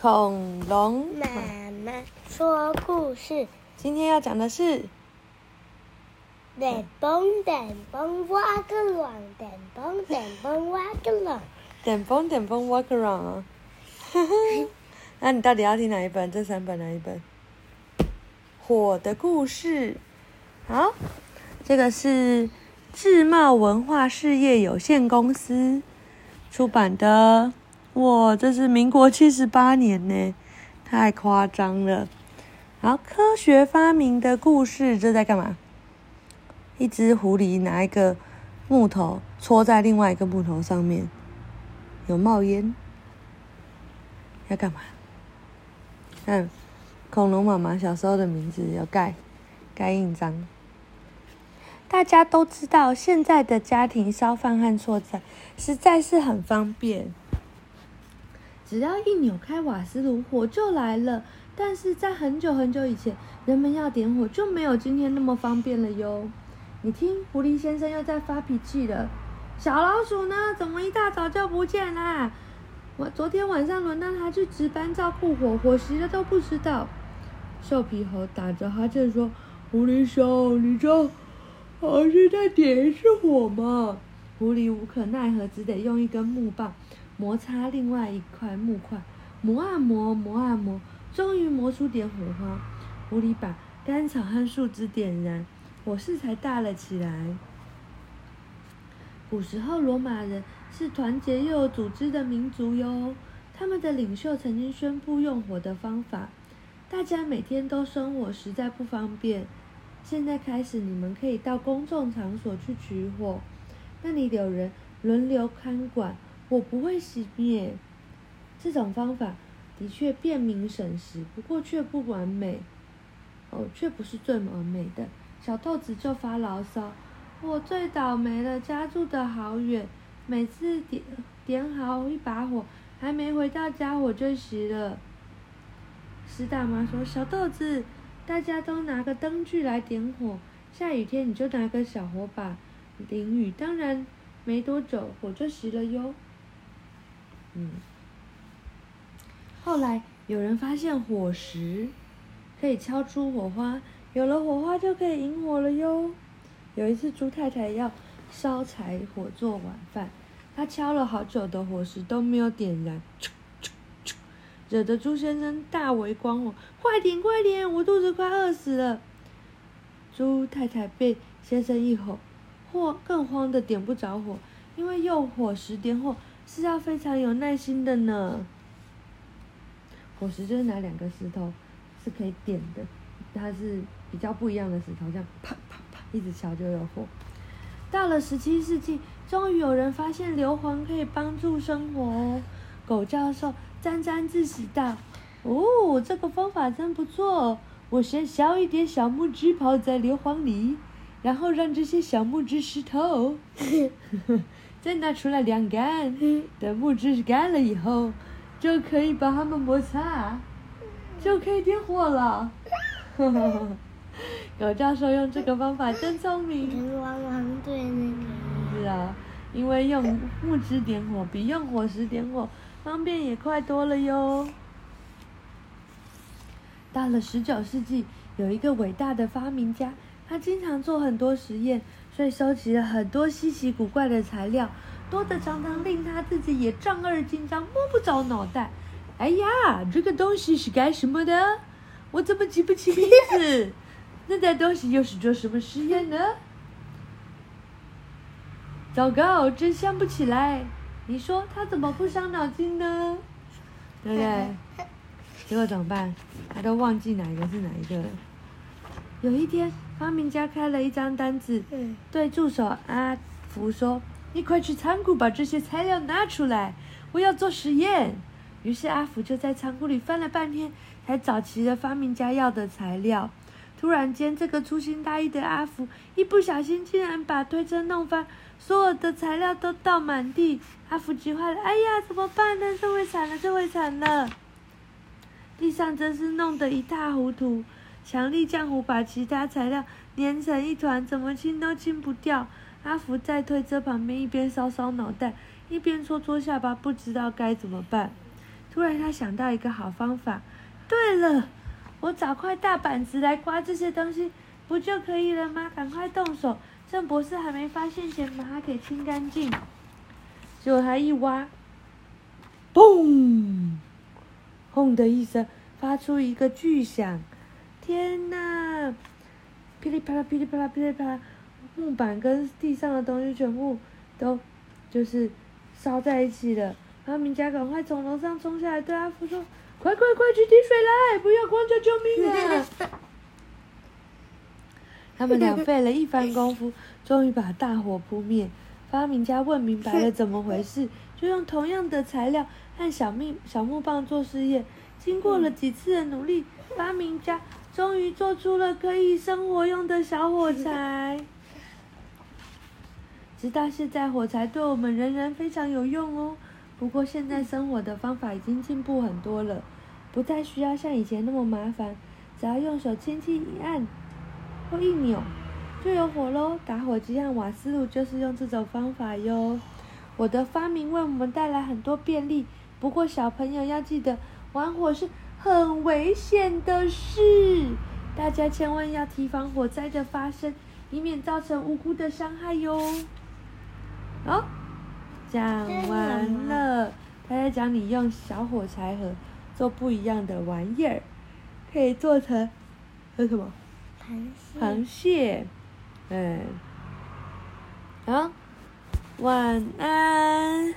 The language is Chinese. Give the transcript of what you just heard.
恐龙。妈妈说故事，今天要讲的是电蹦电蹦挖个卵，电蹦电蹦挖个卵。点蹦点蹦 walk around 啊。那你到底要听哪一本？这三本哪一本？火的故事。好，这个是智茂文化事业有限公司出版的。哇，这是民国七十八年呢，太夸张了。好，科学发明的故事，这在干嘛？一只狐狸拿一个木头戳在另外一个木头上面，有冒烟，要干嘛？看，恐龙妈妈小时候的名字有盖盖印章。大家都知道，现在的家庭烧饭和做菜实在是很方便。只要一扭开瓦斯炉，火就来了。但是在很久很久以前，人们要点火就没有今天那么方便了哟。你听，狐狸先生又在发脾气了。小老鼠呢？怎么一大早就不见啦？我昨天晚上轮到他去值班照顾火，火熄了都不知道。瘦皮猴打着哈欠说：“狐狸兄，你这好像在点一次火嘛？”狐狸无可奈何，只得用一根木棒。摩擦另外一块木块，磨啊磨，磨啊磨，终于磨出点火花。狐狸把干草和树枝点燃，火势才大了起来。古时候，罗马人是团结又有组织的民族哟。他们的领袖曾经宣布用火的方法。大家每天都生火实在不方便。现在开始，你们可以到公众场所去取火，那里有人轮流看管。我不会熄灭，这种方法的确便民省时，不过却不完美。哦，却不是最完美的。小豆子就发牢骚：“我最倒霉了，家住的好远，每次点点好一把火，还没回到家火就熄了。”石大妈说：“小豆子，大家都拿个灯具来点火，下雨天你就拿个小火把淋雨，当然没多久火就熄了哟。”嗯，后来有人发现火石可以敲出火花，有了火花就可以引火了哟。有一次，猪太太要烧柴火做晚饭，她敲了好久的火石都没有点燃，惹得猪先生大为光火，快点快点，我肚子快饿死了。猪太太被先生一吼，或更慌的点不着火，因为用火石点火。是要非常有耐心的呢。火石就是拿两个石头是可以点的，它是比较不一样的石头，这样啪啪啪一直敲就有火。到了十七世纪，终于有人发现硫磺可以帮助生活哦。狗教授沾沾自喜道：“哦，这个方法真不错。我先削一点小木枝泡在硫磺里，然后让这些小木枝湿透。” 再拿出来晾干，等木质干了以后，就可以把它们摩擦，就可以点火了。狗教授用这个方法真聪明。汪汪队那个。是啊，因为用木枝点火比用火石点火方便也快多了哟。到了十九世纪，有一个伟大的发明家，他经常做很多实验。所以收集了很多稀奇古怪的材料，多得常常令他自己也丈二金刚，摸不着脑袋。哎呀，这个东西是干什么的？我怎么记不起名字？那袋东西又是做什么实验的？糟糕，真想不起来。你说他怎么不伤脑筋呢？对不对？结果怎么办？他都忘记哪一个是哪一个了。有一天。发明家开了一张单子，对助手阿福说：“你快去仓库把这些材料拿出来，我要做实验。”于是阿福就在仓库里翻了半天，才找齐了发明家要的材料。突然间，这个粗心大意的阿福一不小心，竟然把推车弄翻，所有的材料都倒满地。阿福急坏了：“哎呀，怎么办呢？这回惨了，这回惨了！”地上真是弄得一塌糊涂。强力浆糊把其他材料粘成一团，怎么清都清不掉。阿福在推车旁边一边搔搔脑袋，一边搓搓下巴，不知道该怎么办。突然他想到一个好方法，对了，我找块大板子来刮这些东西，不就可以了吗？赶快动手，趁博士还没发现前把它给清干净。结果他一挖，嘣，轰的一声，发出一个巨响。天哪！噼里啪啦，噼里啪啦，噼里啪啦，木板跟地上的东西全部都就是烧在一起了。发明家赶快从楼上冲下来，对阿福说：“快快快去提水来，不要光叫救命啊！”他们俩费了一番功夫，终于把大火扑灭。发明家问明白了怎么回事，就用同样的材料和小木小木棒做试验。经过了几次的努力，发明家终于做出了可以生活用的小火柴。直到现在，火柴对我们仍然非常有用哦。不过现在生火的方法已经进步很多了，不再需要像以前那么麻烦，只要用手轻轻一按或一扭，就有火喽。打火机和瓦斯炉就是用这种方法哟。我的发明为我们带来很多便利，不过小朋友要记得，玩火是很危险的事，大家千万要提防火灾的发生，以免造成无辜的伤害哟。好，讲完了。他在讲你用小火柴盒做不一样的玩意儿，可以做成那什么螃蟹。螃蟹，嗯，好，晚安。